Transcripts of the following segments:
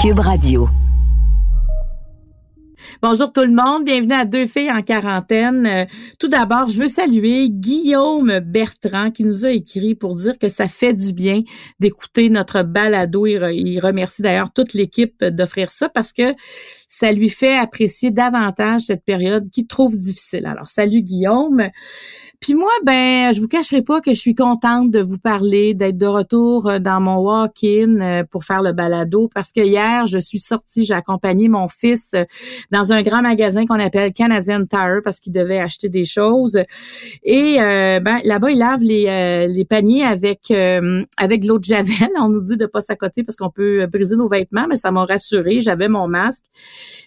Cube Radio. Bonjour tout le monde, bienvenue à Deux filles en quarantaine. Euh, tout d'abord, je veux saluer Guillaume Bertrand qui nous a écrit pour dire que ça fait du bien d'écouter notre balado. Il, remercie d'ailleurs toute l'équipe d'offrir ça parce que ça lui fait apprécier davantage cette période qu'il trouve difficile. Alors, salut Guillaume. Puis moi, ben, je vous cacherai pas que je suis contente de vous parler, d'être de retour euh, dans mon walk-in euh, pour faire le balado parce que hier, je suis sortie, j'ai accompagné mon fils dans un grand magasin qu'on appelle Canadian Tire parce qu'il devait acheter des choses. Et euh, ben, là-bas, ils lavent les, euh, les paniers avec euh, avec de l'eau de javel. On nous dit de pas s'accoter parce qu'on peut briser nos vêtements, mais ça m'a rassuré. J'avais mon masque.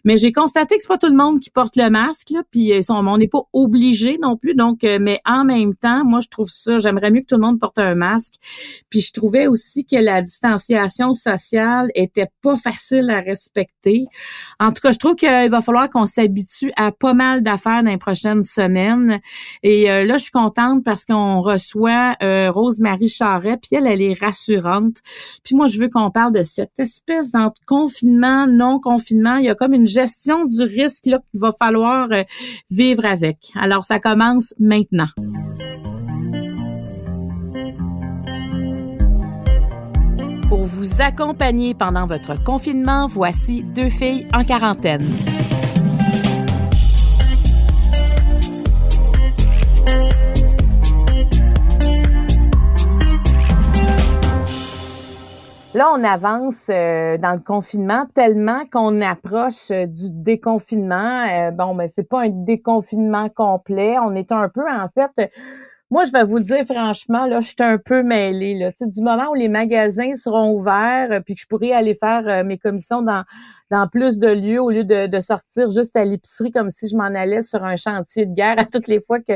Mais j'ai constaté que c'est pas tout le monde qui porte le masque, là, puis on n'est pas obligé non plus. Donc, mais en même temps, moi, je trouve ça, j'aimerais mieux que tout le monde porte un masque. Puis je trouvais aussi que la distanciation sociale était pas facile à respecter. En tout cas, je trouve qu'il va falloir qu'on s'habitue à pas mal d'affaires dans les prochaines semaines. Et euh, là, je suis contente parce qu'on reçoit euh, Rose-Marie Charret, puis elle, elle est rassurante. Puis moi, je veux qu'on parle de cette espèce d'entre confinement, non-confinement. Il y a comme une gestion du risque là qu'il va falloir euh, vivre avec. Alors, ça commence maintenant. Pour vous accompagner pendant votre confinement, voici deux filles en quarantaine. Là, on avance euh, dans le confinement tellement qu'on approche euh, du déconfinement. Euh, bon, ben c'est pas un déconfinement complet. On est un peu, en fait, moi, je vais vous le dire franchement, là, je suis un peu mêlée. Là. du moment où les magasins seront ouverts, puis que je pourrai aller faire mes commissions dans dans plus de lieux au lieu de, sortir juste à l'épicerie comme si je m'en allais sur un chantier de guerre à toutes les fois que,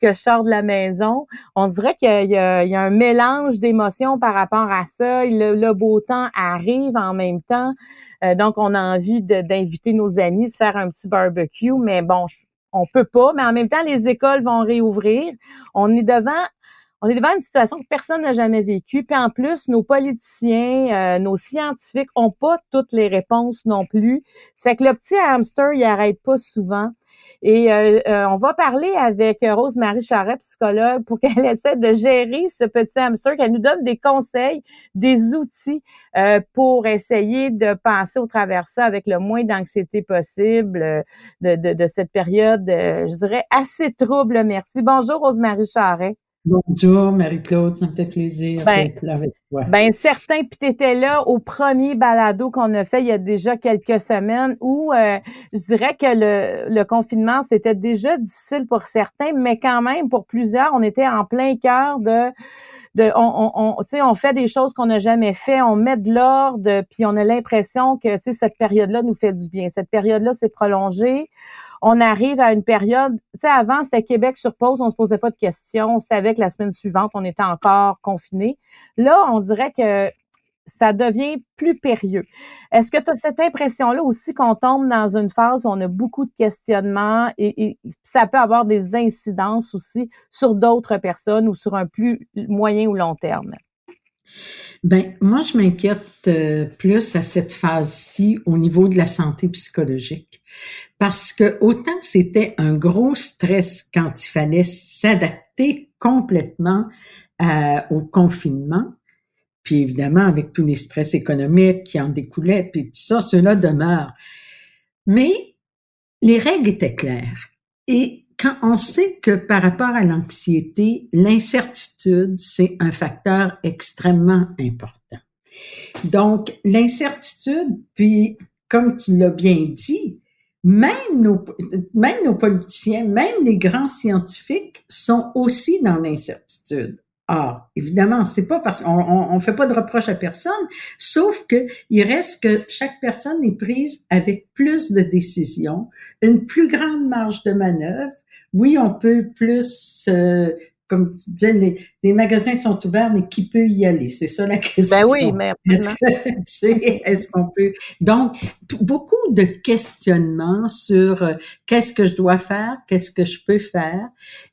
que je sors de la maison. On dirait qu'il y, a, un mélange d'émotions par rapport à ça. Le, beau temps arrive en même temps. Euh, donc, on a envie d'inviter nos amis, se faire un petit barbecue, mais bon, on peut pas. Mais en même temps, les écoles vont réouvrir. On est devant on est devant une situation que personne n'a jamais vécue. Puis en plus, nos politiciens, euh, nos scientifiques ont pas toutes les réponses non plus. C'est que le petit hamster, il arrête pas souvent. Et euh, euh, on va parler avec Rose-Marie Charret, psychologue, pour qu'elle essaie de gérer ce petit hamster, qu'elle nous donne des conseils, des outils pour essayer de passer au travers ça avec le moins d'anxiété possible de, de, de, cette période, je dirais, assez trouble. Merci. Bonjour, Rose-Marie Charret. Bonjour Marie-Claude, ça me fait plaisir ben, d'être là avec toi. Ben certain, puis tu étais là au premier balado qu'on a fait il y a déjà quelques semaines où euh, je dirais que le, le confinement, c'était déjà difficile pour certains, mais quand même pour plusieurs, on était en plein cœur de de, on, on, on, on fait des choses qu'on n'a jamais fait, on met de l'ordre, puis on a l'impression que cette période-là nous fait du bien. Cette période-là s'est prolongée on arrive à une période, tu sais, avant, c'était Québec sur pause, on se posait pas de questions, on savait que la semaine suivante, on était encore confiné. Là, on dirait que ça devient plus périlleux. Est-ce que tu as cette impression-là aussi qu'on tombe dans une phase où on a beaucoup de questionnements et, et ça peut avoir des incidences aussi sur d'autres personnes ou sur un plus moyen ou long terme? Ben, moi, je m'inquiète euh, plus à cette phase-ci au niveau de la santé psychologique. Parce que autant c'était un gros stress quand il fallait s'adapter complètement euh, au confinement, puis évidemment avec tous les stress économiques qui en découlaient, puis tout ça, cela demeure. Mais les règles étaient claires. Et quand on sait que par rapport à l'anxiété, l'incertitude, c'est un facteur extrêmement important. Donc, l'incertitude, puis comme tu l'as bien dit, même nos, même nos politiciens, même les grands scientifiques sont aussi dans l'incertitude. Ah, évidemment, c'est pas parce qu'on on, on, fait pas de reproche à personne, sauf que il reste que chaque personne est prise avec plus de décisions, une plus grande marge de manœuvre. Oui, on peut plus euh, comme tu disais, les, les, magasins sont ouverts, mais qui peut y aller? C'est ça la question. Ben oui, mais est-ce qu'on peut? Donc, beaucoup de questionnements sur euh, qu'est-ce que je dois faire, qu'est-ce que je peux faire.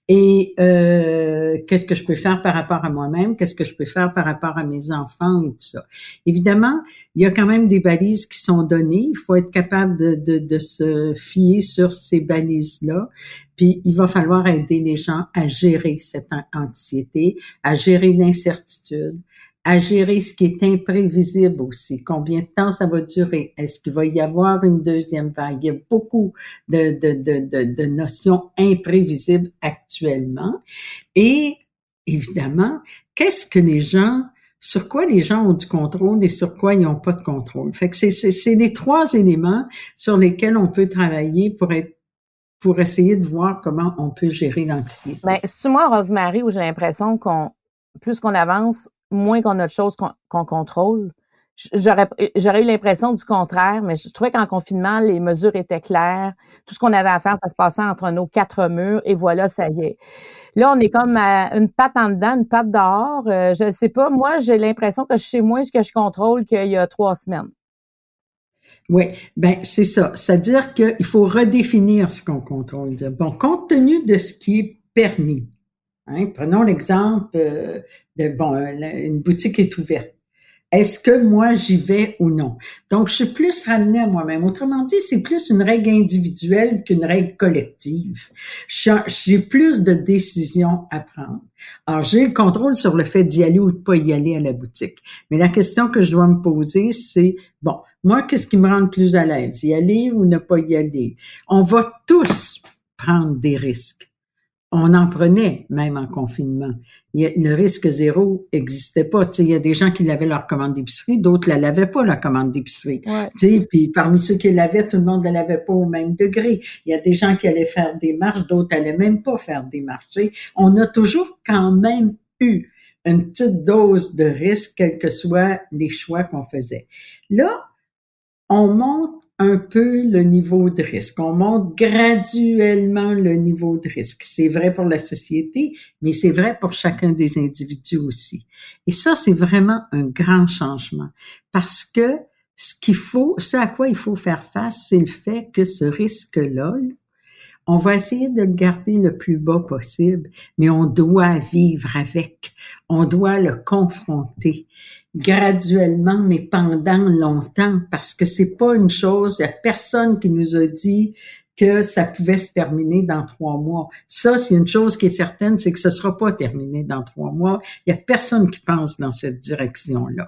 Et euh, qu'est-ce que je peux faire par rapport à moi-même? Qu'est-ce que je peux faire par rapport à mes enfants et tout ça? Évidemment, il y a quand même des balises qui sont données. Il faut être capable de, de, de se fier sur ces balises-là. Puis il va falloir aider les gens à gérer cette anxiété, à gérer l'incertitude, à gérer ce qui est imprévisible aussi. Combien de temps ça va durer? Est-ce qu'il va y avoir une deuxième vague? Il y a beaucoup de, de, de, de, notions imprévisibles actuellement. Et évidemment, qu'est-ce que les gens sur quoi les gens ont du contrôle et sur quoi ils n'ont pas de contrôle? Fait que c'est les trois éléments sur lesquels on peut travailler pour être pour essayer de voir comment on peut gérer l'anxiété. Ben, c'est moi, Rosemary, où j'ai l'impression qu'on plus qu'on avance, moins qu'on a de choses qu'on contrôle. J'aurais, eu l'impression du contraire, mais je trouvais qu'en confinement, les mesures étaient claires. Tout ce qu'on avait à faire, ça se passait entre nos quatre murs et voilà, ça y est. Là, on est comme à une patte en dedans, une patte dehors. Euh, je sais pas. Moi, j'ai l'impression que je sais moins ce que je contrôle qu'il y a trois semaines. Oui, ben c'est ça. C'est-à-dire qu'il faut redéfinir ce qu'on contrôle. Bon, compte tenu de ce qui est permis, Hein, prenons l'exemple euh, de, bon, une boutique est ouverte. Est-ce que moi j'y vais ou non? Donc, je suis plus ramenée à moi-même. Autrement dit, c'est plus une règle individuelle qu'une règle collective. J'ai plus de décisions à prendre. Alors, j'ai le contrôle sur le fait d'y aller ou de pas y aller à la boutique. Mais la question que je dois me poser, c'est, bon, moi, qu'est-ce qui me rend plus à l'aise? Y aller ou ne pas y aller? On va tous prendre des risques on en prenait même en confinement. le risque zéro existait pas. il y a des gens qui lavaient leur commande d'épicerie, d'autres la lavaient pas la commande d'épicerie. puis parmi ceux qui l'avaient, tout le monde ne l'avait pas au même degré. Il y a des gens qui allaient faire des marches, d'autres allaient même pas faire des marches. On a toujours quand même eu une petite dose de risque, quels que soient les choix qu'on faisait. Là, on monte un peu le niveau de risque. On monte graduellement le niveau de risque. C'est vrai pour la société, mais c'est vrai pour chacun des individus aussi. Et ça, c'est vraiment un grand changement parce que ce qu'il faut, ce à quoi il faut faire face, c'est le fait que ce risque-là, on va essayer de le garder le plus bas possible, mais on doit vivre avec. On doit le confronter graduellement, mais pendant longtemps, parce que c'est pas une chose, il y a personne qui nous a dit que ça pouvait se terminer dans trois mois. Ça, c'est une chose qui est certaine, c'est que ce sera pas terminé dans trois mois. Il y a personne qui pense dans cette direction-là.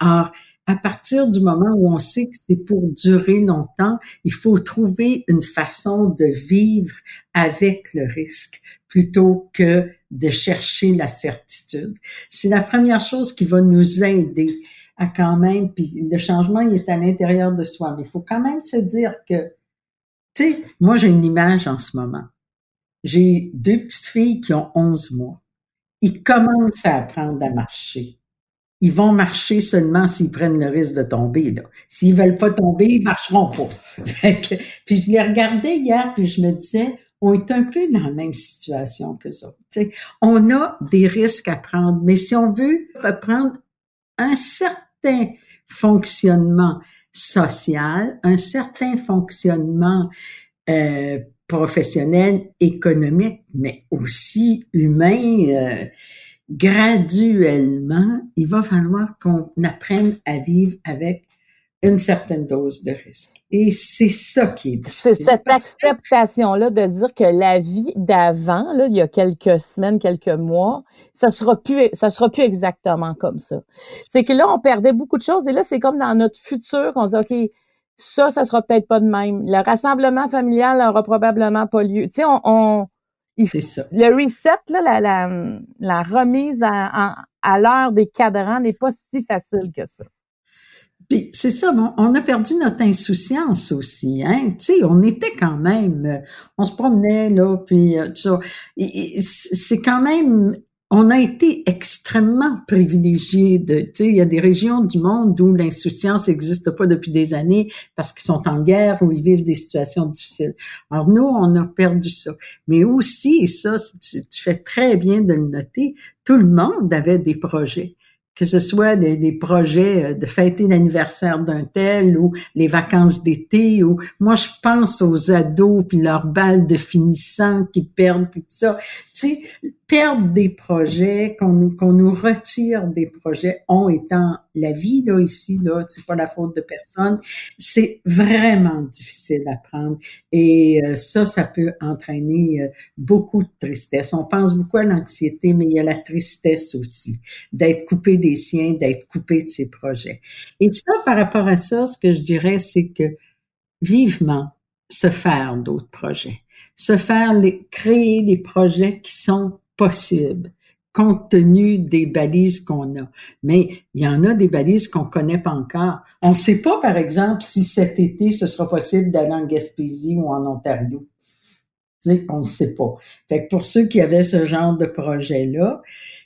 Alors, à partir du moment où on sait que c'est pour durer longtemps, il faut trouver une façon de vivre avec le risque plutôt que de chercher la certitude. C'est la première chose qui va nous aider à quand même, puis le changement, il est à l'intérieur de soi, mais il faut quand même se dire que, tu sais, moi j'ai une image en ce moment. J'ai deux petites filles qui ont 11 mois. Ils commencent à apprendre à marcher ils vont marcher seulement s'ils prennent le risque de tomber. Là. S'ils veulent pas tomber, ils marcheront pas. puis je les regardais hier, puis je me disais, on est un peu dans la même situation que ça. On a des risques à prendre, mais si on veut reprendre un certain fonctionnement social, un certain fonctionnement euh, professionnel, économique, mais aussi humain, euh, graduellement, il va falloir qu'on apprenne à vivre avec une certaine dose de risque. Et c'est ça qui est difficile. C'est cette acceptation-là de dire que la vie d'avant, là, il y a quelques semaines, quelques mois, ça sera plus, ça sera plus exactement comme ça. C'est que là, on perdait beaucoup de choses et là, c'est comme dans notre futur qu'on dit, OK, ça, ça sera peut-être pas de même. Le rassemblement familial n'aura probablement pas lieu. Tu sais, on ça. Le reset, là, la, la, la remise à, à, l'heure des cadrans n'est pas si facile que ça. Puis c'est ça, bon, on a perdu notre insouciance aussi, hein. Tu sais, on était quand même, euh, on se promenait là, puis euh, tout ça. C'est quand même on a été extrêmement privilégiés de, tu sais, il y a des régions du monde où l'insouciance n'existe pas depuis des années parce qu'ils sont en guerre ou ils vivent des situations difficiles. Alors nous, on a perdu ça. Mais aussi, et ça, tu, fais très bien de le noter, tout le monde avait des projets que ce soit des, projets euh, de fêter l'anniversaire d'un tel ou les vacances d'été ou moi je pense aux ados puis leurs balles de finissant qui perdent puis tout ça. Tu sais, perdre des projets, qu'on nous, qu'on nous retire des projets, on étant la vie là ici là, c'est pas la faute de personne, c'est vraiment difficile à prendre et euh, ça, ça peut entraîner euh, beaucoup de tristesse. On pense beaucoup à l'anxiété, mais il y a la tristesse aussi d'être coupé des siens, d'être coupé de ses projets. Et ça, par rapport à ça, ce que je dirais, c'est que vivement se faire d'autres projets, se faire les, créer des projets qui sont possibles compte tenu des balises qu'on a. Mais il y en a des balises qu'on connaît pas encore. On ne sait pas, par exemple, si cet été, ce sera possible d'aller en Gaspésie ou en Ontario. on ne sait pas. Fait que pour ceux qui avaient ce genre de projet-là,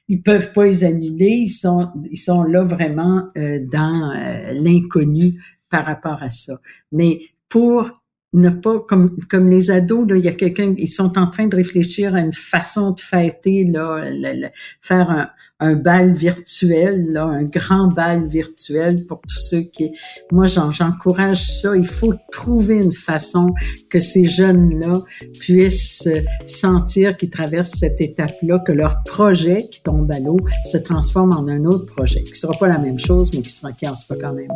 ils peuvent pas les annuler. Ils sont, ils sont là vraiment euh, dans euh, l'inconnu par rapport à ça. Mais pour ne pas comme comme les ados là il y a quelqu'un ils sont en train de réfléchir à une façon de fêter là faire un, un bal virtuel là un grand bal virtuel pour tous ceux qui moi j'encourage ça. Il faut trouver une façon que ces jeunes là puissent sentir qu'ils traversent cette étape là que leur projet qui tombe à l'eau se transforme en un autre projet qui sera pas la même chose mais qui sera qui en sera quand même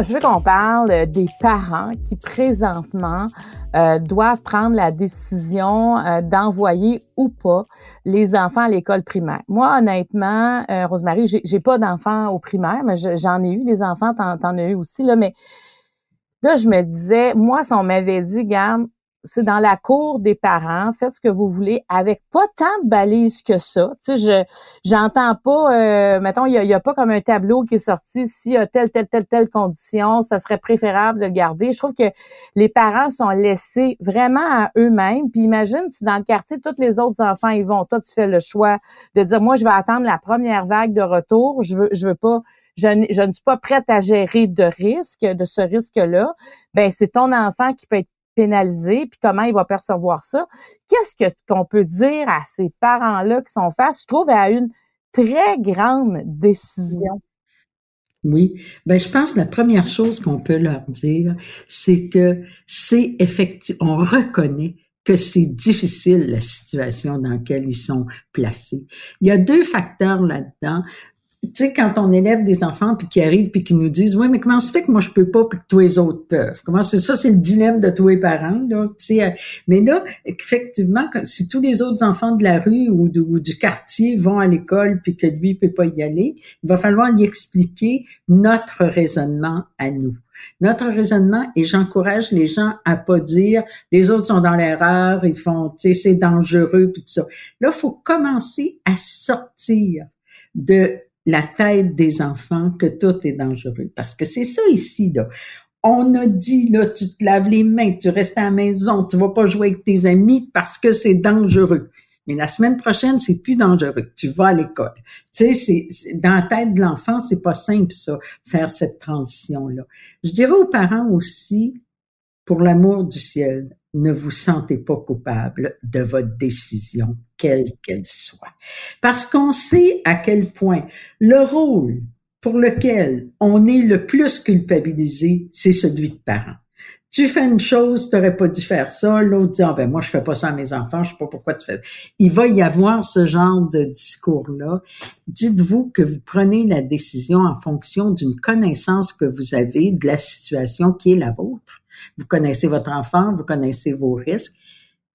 je veux qu'on parle des parents qui présentement euh, doivent prendre la décision euh, d'envoyer ou pas les enfants à l'école primaire. Moi, honnêtement, euh, Rosemary, j'ai pas d'enfants au primaire, mais j'en ai eu des enfants, t'en en as eu aussi là, mais là, je me disais, moi, si on m'avait dit, garde, c'est dans la cour des parents, faites ce que vous voulez avec pas tant de balises que ça. Tu sais, je j'entends pas, euh, mettons, il y a, pas comme un tableau qui est sorti, s'il y a telle, telle, telle, telle condition, ça serait préférable de le garder. Je trouve que les parents sont laissés vraiment à eux-mêmes. Puis imagine si dans le quartier, tous les autres enfants y vont. Toi, tu fais le choix de dire, moi, je vais attendre la première vague de retour. Je veux, je veux pas je, je, ne suis pas prête à gérer de risque, de ce risque-là, ben c'est ton enfant qui peut être pénalisé, puis comment il va percevoir ça. Qu'est-ce que qu'on peut dire à ces parents-là qui sont face, je trouve, à une très grande décision? Oui, ben je pense que la première chose qu'on peut leur dire, c'est que c'est effectivement, on reconnaît que c'est difficile la situation dans laquelle ils sont placés. Il y a deux facteurs là-dedans tu sais, quand on élève des enfants puis qui arrivent puis qui nous disent, oui, mais comment se fait que moi je peux pas puis que tous les autres peuvent? Comment c'est ça? C'est le dilemme de tous les parents, là. Tu sais, euh, mais là, effectivement, si tous les autres enfants de la rue ou, du quartier vont à l'école puis que lui peut pas y aller, il va falloir lui expliquer notre raisonnement à nous. Notre raisonnement, et j'encourage les gens à pas dire les autres sont dans l'erreur, ils font, tu sais, c'est dangereux puis tout ça. Là, faut commencer à sortir de la tête des enfants que tout est dangereux. Parce que c'est ça ici, là. On a dit, là, tu te laves les mains, tu restes à la maison, tu vas pas jouer avec tes amis parce que c'est dangereux. Mais la semaine prochaine, c'est plus dangereux. Tu vas à l'école. Tu sais, c'est, dans la tête de l'enfant, c'est pas simple, ça, faire cette transition-là. Je dirais aux parents aussi, pour l'amour du ciel, ne vous sentez pas coupable de votre décision, quelle qu'elle soit. Parce qu'on sait à quel point le rôle pour lequel on est le plus culpabilisé, c'est celui de parent. Tu fais une chose, tu n'aurais pas dû faire ça. L'autre dit, ah ben moi, je fais pas ça à mes enfants, je sais pas pourquoi tu fais. Il va y avoir ce genre de discours-là. Dites-vous que vous prenez la décision en fonction d'une connaissance que vous avez de la situation qui est la vôtre. Vous connaissez votre enfant, vous connaissez vos risques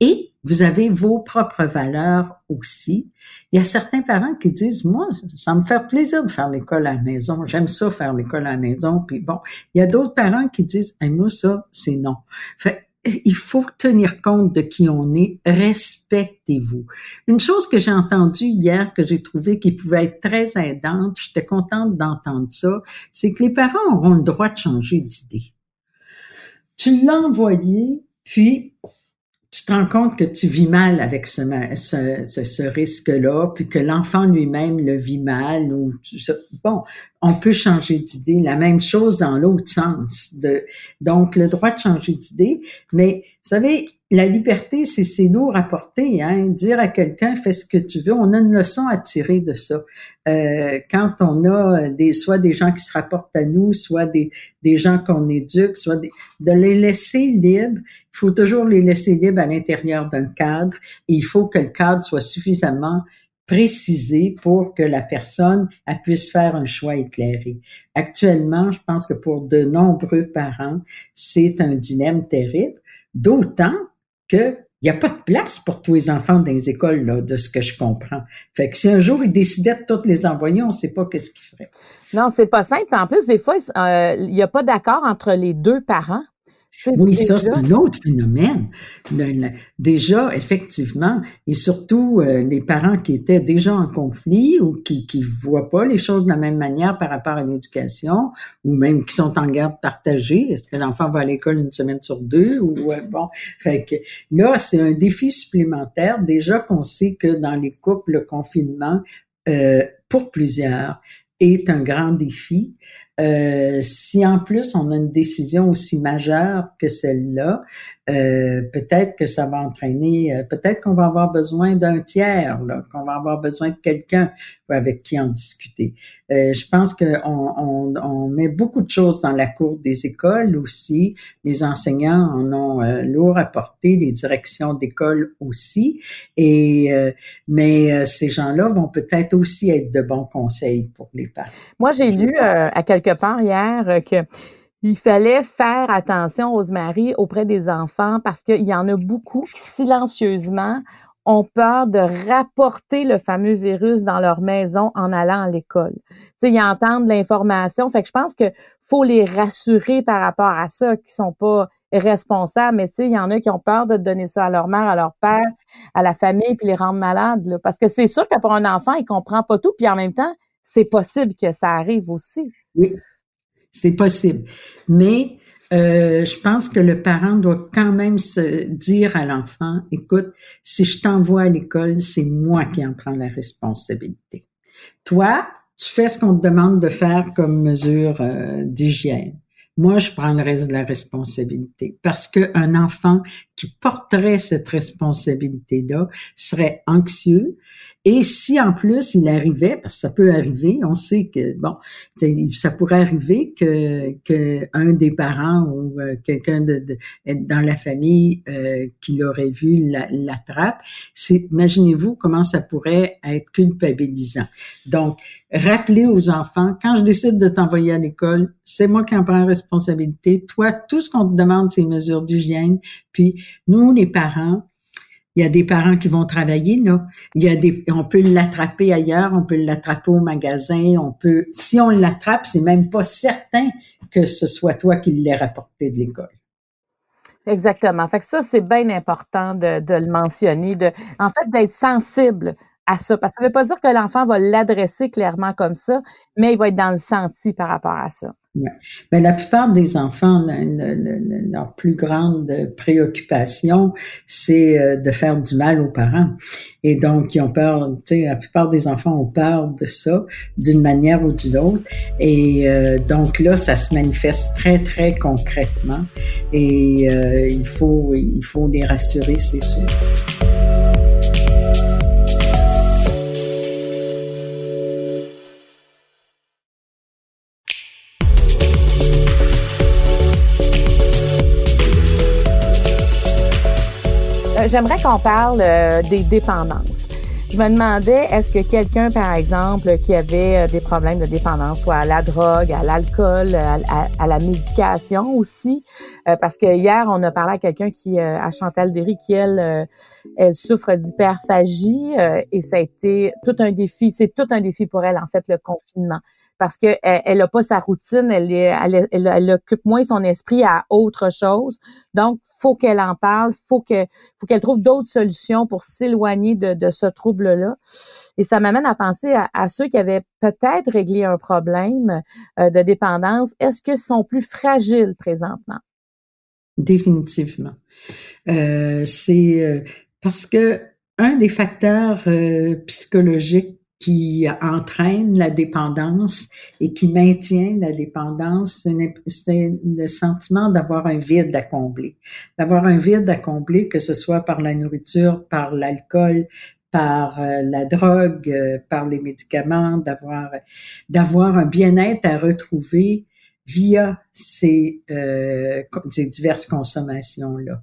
et vous avez vos propres valeurs aussi. Il y a certains parents qui disent, moi, ça me fait plaisir de faire l'école à la maison. J'aime ça faire l'école à la maison. Puis bon, il y a d'autres parents qui disent, moi, ça, c'est non. Fait, il faut tenir compte de qui on est. Respectez-vous. Une chose que j'ai entendue hier, que j'ai trouvé qui pouvait être très aidante, j'étais contente d'entendre ça, c'est que les parents auront le droit de changer d'idée. Tu l'as envoyé, puis tu te rends compte que tu vis mal avec ce, risque-là, puis que l'enfant lui-même le vit mal. Ou bon, on peut changer d'idée. La même chose dans l'autre sens. De, donc, le droit de changer d'idée. Mais, vous savez, la liberté, c'est, c'est lourd à. Hein? Dire à quelqu'un, fais ce que tu veux, on a une leçon à tirer de ça. Euh, quand on a des, soit des gens qui se rapportent à nous, soit des, des gens qu'on éduque, soit des, de les laisser libres. Il faut toujours les laisser libres à l'intérieur d'un cadre. Et il faut que le cadre soit suffisamment précisé pour que la personne puisse faire un choix éclairé. Actuellement, je pense que pour de nombreux parents, c'est un dilemme terrible, d'autant que il n'y a pas de place pour tous les enfants dans les écoles, là, de ce que je comprends. Fait que si un jour ils décidaient de toutes les envoyer, on ne sait pas qu'est-ce qu'ils feraient. Non, c'est pas simple. En plus, des fois, euh, il n'y a pas d'accord entre les deux parents. Oui, ça, c'est un autre phénomène. déjà, effectivement, et surtout euh, les parents qui étaient déjà en conflit ou qui qui voient pas les choses de la même manière par rapport à l'éducation, ou même qui sont en garde partagée. Est-ce que l'enfant va à l'école une semaine sur deux ou bon, fait que là, c'est un défi supplémentaire. Déjà qu'on sait que dans les couples, le confinement euh, pour plusieurs est un grand défi. Euh, si en plus on a une décision aussi majeure que celle-là, euh, peut-être que ça va entraîner, euh, peut-être qu'on va avoir besoin d'un tiers, qu'on va avoir besoin de quelqu'un avec qui en discuter. Euh, je pense qu'on on, on, met beaucoup de choses dans la cour des écoles aussi. Les enseignants en ont euh, lourd à porter, les directions d'école aussi. Et mais ces gens-là vont peut-être aussi être de bons conseils pour les parents. Moi, j'ai lu à quelque part hier que il fallait faire attention, Rosemary, auprès des enfants parce qu'il y en a beaucoup qui silencieusement ont peur de rapporter le fameux virus dans leur maison en allant à l'école. Tu ils entendent l'information. Fait que je pense que faut les rassurer par rapport à ça, qui sont pas responsables. Mais tu sais, il y en a qui ont peur de donner ça à leur mère, à leur père, à la famille, puis les rendre malades. Parce que c'est sûr que pour un enfant, il comprend pas tout. Puis en même temps, c'est possible que ça arrive aussi. Oui. C'est possible. Mais euh, je pense que le parent doit quand même se dire à l'enfant, écoute, si je t'envoie à l'école, c'est moi qui en prends la responsabilité. Toi, tu fais ce qu'on te demande de faire comme mesure euh, d'hygiène. Moi, je prends le reste de la responsabilité parce qu'un enfant qui porterait cette responsabilité-là serait anxieux et si en plus il arrivait, parce que ça peut arriver, on sait que bon, ça pourrait arriver que, que un des parents ou euh, quelqu'un de, dans la famille euh, qui l'aurait vu l'attrape. C'est, imaginez-vous comment ça pourrait être culpabilisant. Donc, rappelez aux enfants, quand je décide de t'envoyer à l'école, c'est moi qui en prends la responsabilité. Toi, tout ce qu'on te demande, c'est mesures d'hygiène. Puis nous, les parents, il y a des parents qui vont travailler là. Il y a des, on peut l'attraper ailleurs, on peut l'attraper au magasin, on peut. Si on l'attrape, c'est même pas certain que ce soit toi qui l'aies rapporté de l'école. Exactement. Fait que ça, c'est bien important de, le mentionner, en fait, d'être sensible à ça. Parce que ça ne veut pas dire que l'enfant va l'adresser clairement comme ça, mais il va être dans le senti par rapport à ça. Ouais. Ben, la plupart des enfants, leur plus grande préoccupation, c'est euh, de faire du mal aux parents. Et donc, ils ont peur, tu sais, la plupart des enfants ont peur de ça, d'une manière ou d'une autre. Et euh, donc là, ça se manifeste très, très concrètement. Et euh, il, faut, il faut les rassurer, c'est sûr. J'aimerais qu'on parle euh, des dépendances. Je me demandais, est-ce que quelqu'un, par exemple, qui avait euh, des problèmes de dépendance, soit à la drogue, à l'alcool, à, la médication aussi, euh, parce que hier, on a parlé à quelqu'un qui, à Chantal Derry, qui, elle, elle souffre d'hyperphagie et ça a été tout un défi, c'est tout un défi pour elle, en fait, le confinement parce que elle, a pas sa routine, elle, elle, elle, occupe moins son esprit à autre chose. Donc, faut qu'elle en parle, faut que, faut qu'elle trouve d'autres solutions pour s'éloigner de, de, ce trouble-là. Et ça m'amène à penser à, ceux qui avaient peut-être réglé un problème euh, de dépendance. Est-ce qu'ils sont plus fragiles présentement? Définitivement. Euh, c'est euh, parce que un des facteurs psychologiques qui entraîne la dépendance et qui maintient la dépendance, c'est le sentiment d'avoir un vide à combler, d'avoir un vide à combler, que ce soit par la nourriture, par l'alcool, par euh, la drogue, euh, par les médicaments, d'avoir d'avoir un bien-être à retrouver via ces, euh, ces diverses consommations là.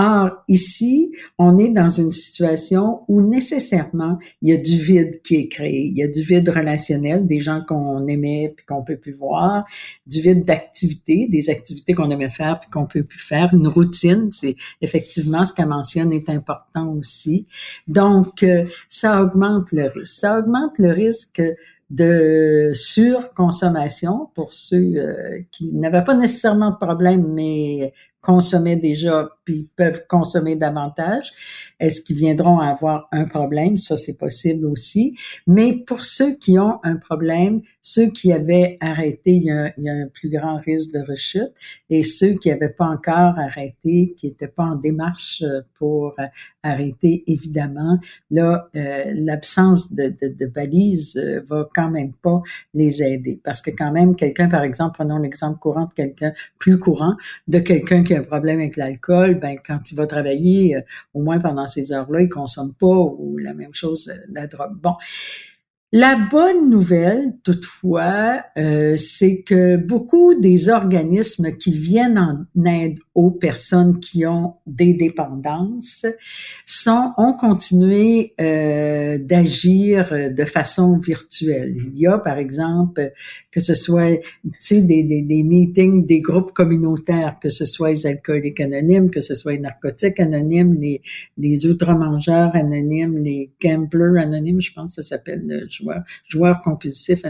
Or, ici, on est dans une situation où nécessairement, il y a du vide qui est créé. Il y a du vide relationnel, des gens qu'on aimait puis qu'on peut plus voir, du vide d'activité, des activités qu'on aimait faire puis qu'on peut plus faire, une routine, c'est effectivement ce qu'elle mentionne est important aussi. Donc, euh, ça augmente le risque. Ça augmente le risque de surconsommation pour ceux euh, qui n'avaient pas nécessairement de problème, mais consommaient déjà puis peuvent consommer davantage. Est-ce qu'ils viendront avoir un problème? Ça, c'est possible aussi. Mais pour ceux qui ont un problème, ceux qui avaient arrêté, il y a, un plus grand risque de rechute. Et ceux qui n'avaient pas encore arrêté, qui n'étaient pas en démarche pour arrêter, évidemment, là, euh, l'absence de, de, de balises euh, va quand même pas les aider. Parce que quand même, quelqu'un, par exemple, prenons l'exemple courant de quelqu'un plus courant, de quelqu'un qui a un problème avec l'alcool, ben quand il va travailler, euh, au moins pendant ces heures-là, il consomme pas ou la même chose, euh, la drogue. Bon, la bonne nouvelle, toutefois, euh, c'est que beaucoup des organismes qui viennent en aide aux personnes qui ont des dépendances sont ont continué euh, d'agir de façon virtuelle. Il y a, par exemple, que ce soit des, des, des meetings, des groupes communautaires, que ce soit les alcooliques anonymes, que ce soit les narcotiques anonymes, les, les outre-mangeurs anonymes, les gamblers anonymes, je pense que ça s'appelle joueurs, joueurs compulsifs.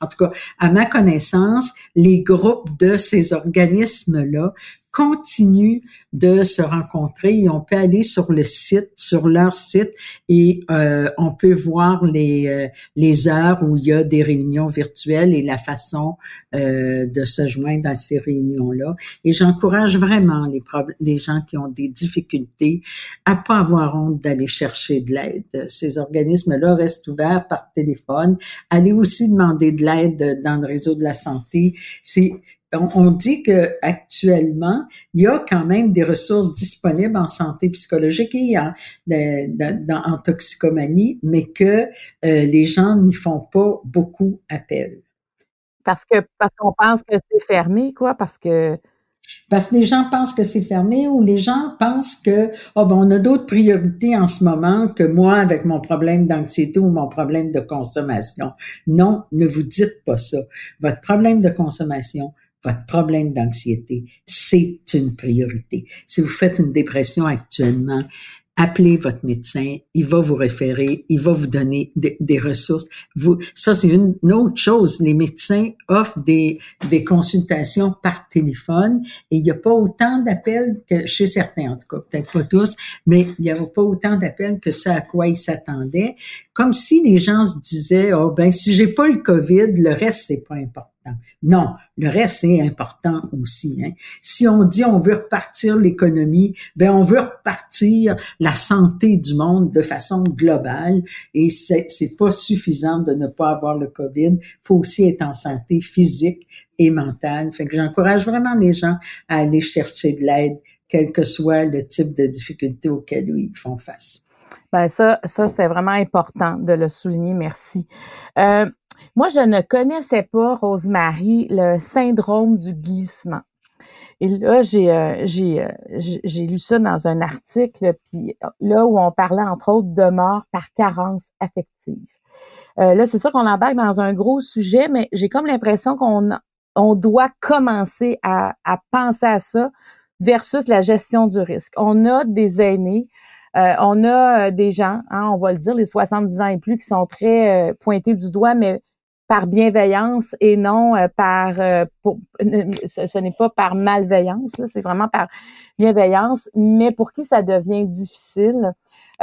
En tout cas, à ma connaissance, les groupes de ces organismes-là continuent de se rencontrer et on peut aller sur le site, sur leur site et euh, on peut voir les, euh, les heures où il y a des réunions virtuelles et la façon euh, de se joindre à ces réunions-là. Et j'encourage vraiment les, les gens qui ont des difficultés à pas avoir honte d'aller chercher de l'aide. Ces organismes-là restent ouverts par téléphone. Allez aussi demander de l'aide dans le réseau de la santé. On, dit que actuellement, il y a quand même des ressources disponibles en santé psychologique et en, en toxicomanie, mais que euh, les gens n'y font pas beaucoup appel. Parce que parce qu'on pense que c'est fermé, quoi, parce que parce que les gens pensent que c'est fermé ou les gens pensent que oh ben on a d'autres priorités en ce moment que moi avec mon problème d'anxiété ou mon problème de consommation. Non, ne vous dites pas ça. Votre problème de consommation, votre problème d'anxiété, c'est une priorité. Si vous faites une dépression actuellement, appelez votre médecin, il va vous référer, il va vous donner des, ressources. Vous, ça, c'est une, autre chose. Les médecins offrent des, des consultations par téléphone et il n'y a pas autant d'appels que chez certains, en tout cas, peut-être pas tous, mais il n'y avait pas autant d'appels que ce à quoi ils s'attendaient. Comme si les gens se disaient, oh ben, si j'ai pas le COVID, le reste, c'est pas important. Non, le reste, c'est important aussi. Hein. Si on dit on veut repartir l'économie, ben on veut repartir la santé du monde de façon globale et c'est, c'est pas suffisant de ne pas avoir le COVID. Faut aussi être en santé physique et mentale. Fait que j'encourage vraiment les gens à aller chercher de l'aide, quel que soit le type de difficulté auquel ils font face. Ben ça, ça c'est vraiment important de le souligner. Merci. Euh, moi, je ne connaissais pas, Rosemary, le syndrome du glissement. Et là, j'ai euh, j'ai euh, j'ai lu ça dans un article, puis là où on parlait entre autres de mort par carence affective. Euh, là, c'est sûr qu'on embarque dans un gros sujet, mais j'ai comme l'impression qu'on on doit commencer à, à penser à ça versus la gestion du risque. On a des aînés, on a des gens, hein, on va le dire, les 70 ans et plus, qui sont très pointés du doigt, mais par bienveillance et non euh, par euh, ce, n'est pas par malveillance c'est vraiment par bienveillance mais pour qui ça devient difficile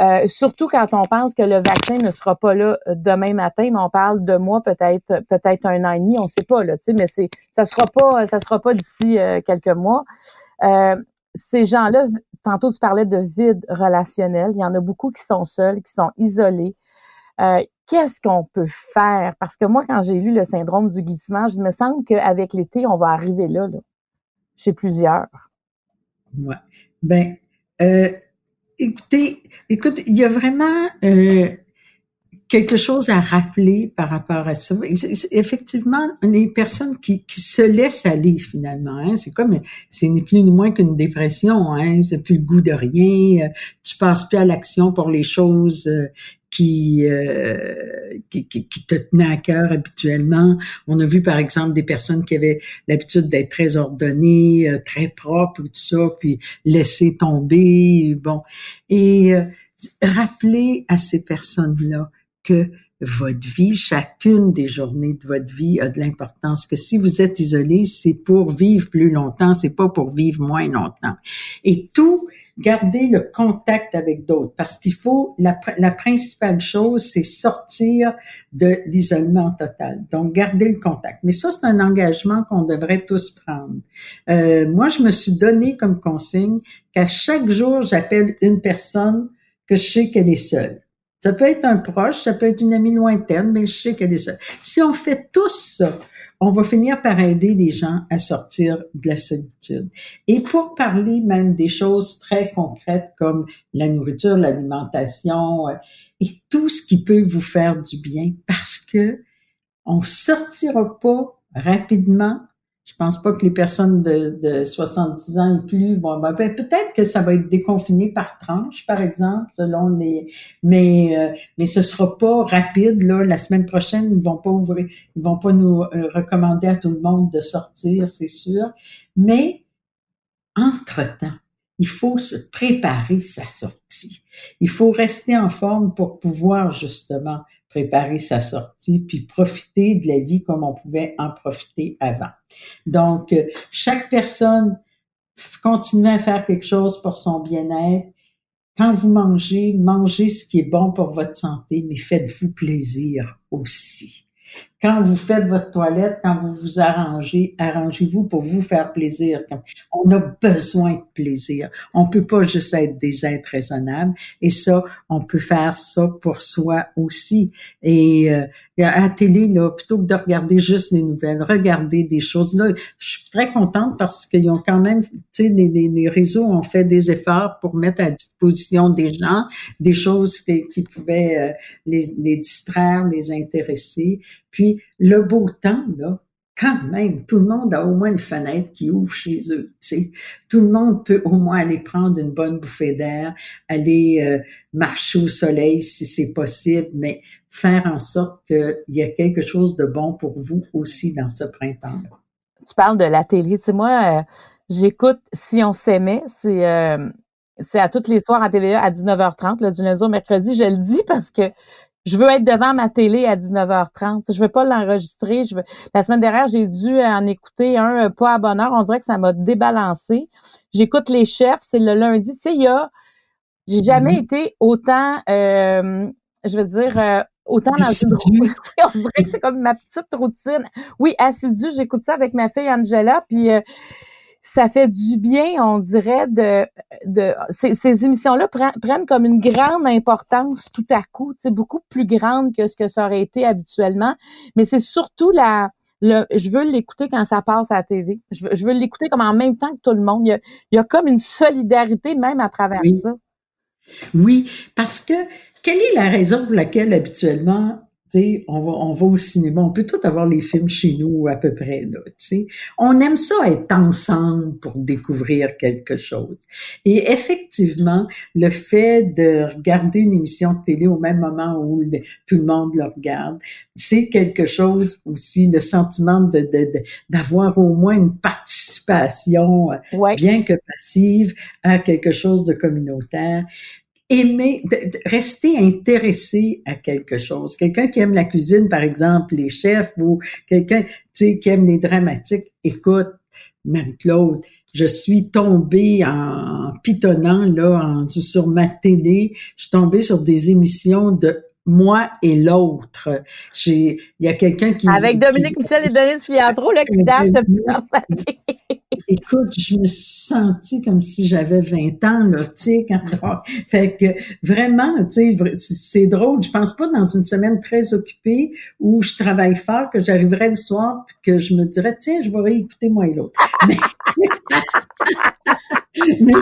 euh, surtout quand on pense que le vaccin ne sera pas là demain matin mais on parle de mois peut-être peut-être un an et demi on sait pas là mais c'est ça sera pas ça sera pas d'ici quelques mois. Ces gens-là tantôt tu parlais de vide relationnel il y en a beaucoup qui sont seuls qui sont isolés qu'est-ce qu'on peut faire? Parce que moi, quand j'ai lu le syndrome du glissement, je me semble qu'avec l'été, on va arriver là, là chez plusieurs. Ouais. Ben, euh, écoutez, écoute, il y a vraiment euh, quelque chose à rappeler par rapport à ça. Effectivement, les personnes qui, qui se laissent aller finalement, hein, c'est comme, c'est ni plus ni moins qu'une dépression, hein, c'est plus le goût de rien, euh, tu passes plus à l'action pour les choses euh, qui, euh, qui, qui, te tenaient à cœur habituellement. On a vu par exemple des personnes qui avaient l'habitude d'être très ordonnées, très propres, tout ça, puis laisser tomber, bon. Et rappeler à ces personnes-là que votre vie, chacune des journées de votre vie a de l'importance. Que si vous êtes isolé, c'est pour vivre plus longtemps, c'est pas pour vivre moins longtemps. Et tout, garder le contact avec d'autres, parce qu'il faut la, la, principale chose, c'est sortir de l'isolement total. Donc, garder le contact. Mais ça, c'est un engagement qu'on devrait tous prendre. Euh, moi, je me suis donné comme consigne qu'à chaque jour, j'appelle une personne que je sais qu'elle est seule. Ça peut être un proche, ça peut être une amie lointaine, mais je sais qu'elle est ça. Si on fait tout ça, on va finir par aider les gens à sortir de la solitude. Et pour parler même des choses très concrètes comme la nourriture, l'alimentation euh, et tout ce qui peut vous faire du bien, parce que on sortira pas rapidement je pense pas que les personnes de, de 70 ans et plus vont. Ben, peut-être que ça va être déconfiné par tranche, par exemple, selon les. Mais euh, mais ce sera pas rapide là. La semaine prochaine, ils vont pas ouvrir, ils vont pas nous euh, recommander à tout le monde de sortir, c'est sûr. Mais entre temps, il faut se préparer sa sortie. Il faut rester en forme pour pouvoir justement préparer sa sortie, puis profiter de la vie comme on pouvait en profiter avant. Donc, euh, chaque personne continue à faire quelque chose pour son bien-être. Quand vous mangez, mangez ce qui est bon pour votre santé, mais faites-vous plaisir aussi. Quand vous faites votre toilette, quand vous vous arrangez, arrangez-vous pour vous faire plaisir. On a besoin de plaisir. On peut pas juste être des êtres raisonnables. Et ça, on peut faire ça pour soi aussi. Et euh, à la télé, là, plutôt que de regarder juste les nouvelles, regarder des choses. Là, je suis très contente parce qu'ils ont quand même, tu sais, les, réseaux ont fait des efforts pour mettre à disposition des gens des choses qui, pouvaient euh, les distraire, les intéresser. Puis le beau temps, là, quand même, tout le monde a au moins une fenêtre qui ouvre chez eux. Tout le monde peut au moins aller prendre une bonne bouffée d'air, aller euh, marcher au soleil si c'est possible, mais faire en sorte qu'il y a quelque chose de bon pour vous aussi dans ce printemps-là. Tu parles de la télé. Tu sais, moi, euh, j'écoute Si on s'aimait, c'est euh, c'est à toutes les soirs à télé à 19h30, là, du lundi au mercredi. Je le dis parce que je veux être devant ma télé à 19h30. Je veux pas l'enregistrer. Je veux... La semaine dernière, j'ai dû en écouter un euh, pas à bonne heure. On dirait que ça m'a débalancé. J'écoute les chefs. C'est le lundi. Tu sais, il y a... J'ai jamais mm-hmm. été autant, euh, je veux dire, euh, autant dans une... On dirait que c'est comme ma petite routine. Oui, assidu. J'écoute ça avec ma fille Angela. Puis ça fait du bien, on dirait, de, de ces, ces émissions-là prennent, comme une grande importance tout à coup, c'est beaucoup plus grande que ce que ça aurait été habituellement. Mais c'est surtout la, le, je veux l'écouter quand ça passe à la TV. Je veux, je veux l'écouter comme en même temps que tout le monde. Il y a, il y a comme une solidarité même à travers ça. Oui, parce que quelle est la raison pour laquelle habituellement on va, on va au cinéma, on peut tout avoir les films chez nous à peu près, là, sais. On aime ça être ensemble pour découvrir quelque chose. Et effectivement, le fait de regarder une émission de télé au même moment où tout le monde le regarde, c'est quelque chose aussi, le sentiment de, d'avoir au moins une participation, bien que passive, à quelque chose de communautaire aimer, rester intéressé à quelque chose. Quelqu'un qui aime la cuisine, par exemple, les chefs, ou quelqu'un, tu sais, qui aime les dramatiques, écoute, Marie-Claude, je suis tombée en pitonnant là en, sur ma télé, je suis tombée sur des émissions de moi et l'autre. J'ai, il y a quelqu'un qui avec Dominique Michel et Denise Fiatro là qui date depuis Écoute, je me suis sentie comme si j'avais 20 ans là, tu sais, quand fait que vraiment, tu sais, c'est drôle. Je pense pas dans une semaine très occupée où je travaille fort que j'arriverai le soir puis que je me dirais tiens, je vais réécouter moi et l'autre. Mais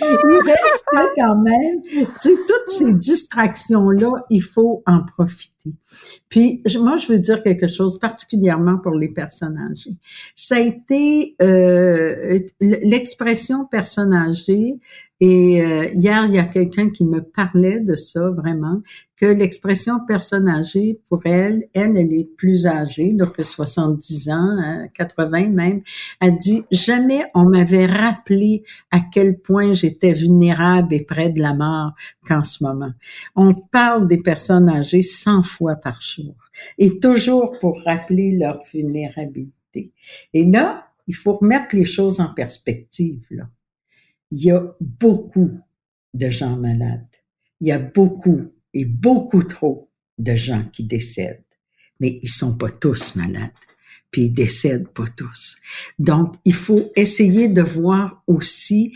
il reste quand même, tu sais, toutes ces distractions-là, il faut en profiter. Puis moi, je veux dire quelque chose particulièrement pour les personnes âgées. Ça a été euh, l'expression personne âgée et euh, hier, il y a quelqu'un qui me parlait de ça vraiment, que l'expression personne âgée, pour elle, elle, elle est plus âgée, donc 70 ans, 80 hein, même, a dit, jamais on m'avait rappelé à quel point j'étais vulnérable et près de la mort qu'en ce moment. On parle des personnes âgées 100 fois par jour et toujours pour rappeler leur vulnérabilité. Et là, il faut remettre les choses en perspective, là il y a beaucoup de gens malades. Il y a beaucoup et beaucoup trop de gens qui décèdent. Mais ils sont pas tous malades puis ils décèdent pas tous. Donc, il faut essayer de voir aussi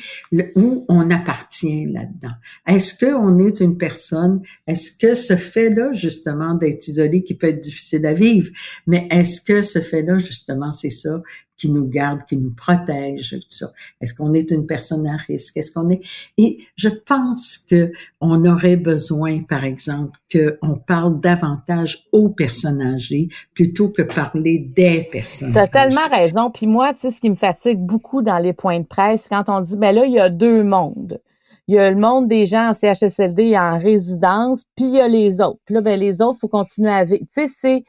où on appartient là-dedans. Est-ce qu'on est une personne, est-ce que ce fait-là, justement, d'être isolé, qui peut être difficile à vivre, mais est-ce que ce fait-là, justement, c'est ça qui nous garde, qui nous protège, tout ça. Est-ce qu'on est une personne à risque? Est-ce qu'on est... Et je pense que on aurait besoin, par exemple, qu'on parle davantage aux personnes âgées plutôt que parler des personnes Tu as tellement raison. Puis moi, tu sais, ce qui me fatigue beaucoup dans les points de presse, quand on dit, ben là, il y a deux mondes. Il y a le monde des gens en CHSLD et en résidence, puis il y a les autres. Puis là, ben les autres, faut continuer à vivre. Tu sais, c'est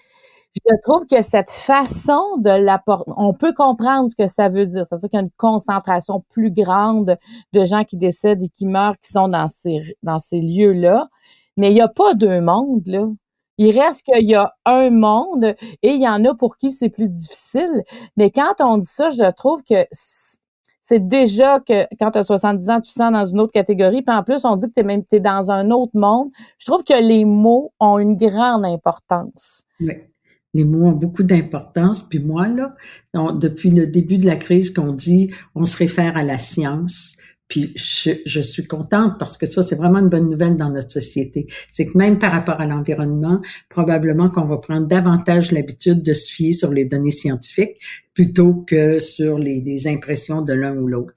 je trouve que cette façon de l'apporter, on peut comprendre ce que ça veut dire. C'est-à-dire qu'il y a une concentration plus grande de gens qui décèdent et qui meurent, qui sont dans ces, dans ces lieux-là. Mais il n'y a pas deux mondes, là. Il reste qu'il y a un monde et il y en a pour qui c'est plus difficile. Mais quand on dit ça, je trouve que c'est déjà que quand tu as 70 ans, tu te sens dans une autre catégorie. Puis en plus, on dit que tu es même es dans un autre monde. Je trouve que les mots ont une grande importance. Les mots ont beaucoup d'importance. Puis moi, là, depuis le début de la crise qu'on dit, on se réfère à la science. Puis je, je suis contente parce que ça, c'est vraiment une bonne nouvelle dans notre société. C'est que même par rapport à l'environnement, probablement qu'on va prendre davantage l'habitude de se fier sur les données scientifiques plutôt que sur les, les impressions de l'un ou l'autre.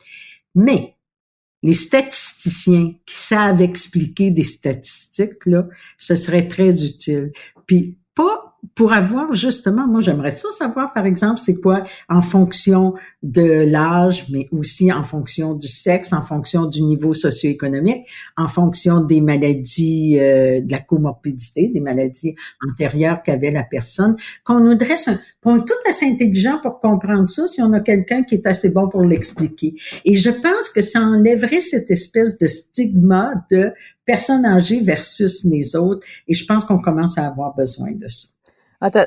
Mais les statisticiens qui savent expliquer des statistiques, là, ce serait très utile. Puis pour avoir justement, moi j'aimerais ça savoir par exemple c'est quoi en fonction de l'âge, mais aussi en fonction du sexe, en fonction du niveau socio-économique, en fonction des maladies, euh, de la comorbidité, des maladies antérieures qu'avait la personne, qu'on nous dresse un point tout assez intelligent pour comprendre ça si on a quelqu'un qui est assez bon pour l'expliquer. Et je pense que ça enlèverait cette espèce de stigma de personnes âgées versus les autres. Et je pense qu'on commence à avoir besoin de ça.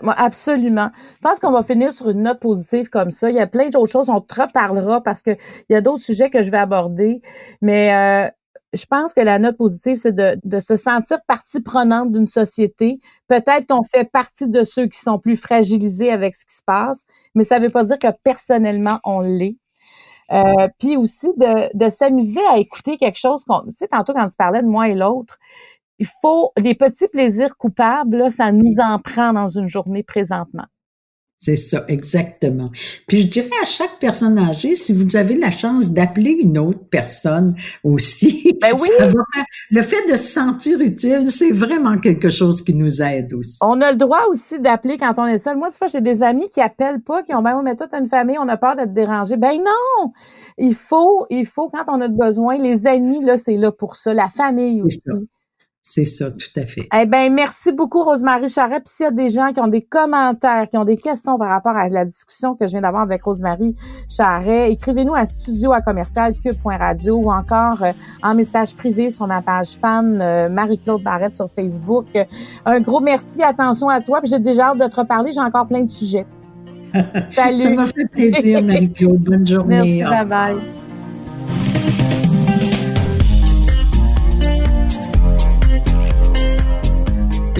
Moi, absolument. Je pense qu'on va finir sur une note positive comme ça. Il y a plein d'autres choses. On te reparlera parce que il y a d'autres sujets que je vais aborder. Mais euh, je pense que la note positive, c'est de, de se sentir partie prenante d'une société. Peut-être qu'on fait partie de ceux qui sont plus fragilisés avec ce qui se passe, mais ça ne veut pas dire que personnellement, on l'est. Euh, puis aussi de, de s'amuser à écouter quelque chose qu'on... Tu sais, tantôt quand tu parlais de moi et l'autre, il faut les petits plaisirs coupables, ça nous en prend dans une journée présentement. C'est ça, exactement. Puis je dirais à chaque personne âgée, si vous avez la chance d'appeler une autre personne aussi, ben oui. le fait de se sentir utile, c'est vraiment quelque chose qui nous aide aussi. On a le droit aussi d'appeler quand on est seul. Moi, tu vois, j'ai des amis qui appellent pas, qui ont ben oui, mais toute une famille, on a peur d'être dérangé. Ben non, il faut, il faut quand on a besoin. Les amis là, c'est là pour ça. La famille aussi. C'est ça, tout à fait. Eh bien, merci beaucoup, Rosemary Charret. Puis s'il y a des gens qui ont des commentaires, qui ont des questions par rapport à la discussion que je viens d'avoir avec Rosemary Charret, écrivez-nous à studio à commercial cube.radio ou encore euh, en message privé sur ma page fan euh, Marie-Claude Barrette sur Facebook. un gros merci, attention à toi. Puis j'ai déjà hâte de te reparler. J'ai encore plein de sujets. Salut. Ça m'a fait plaisir, Marie-Claude. Bonne journée. Merci, bye bye.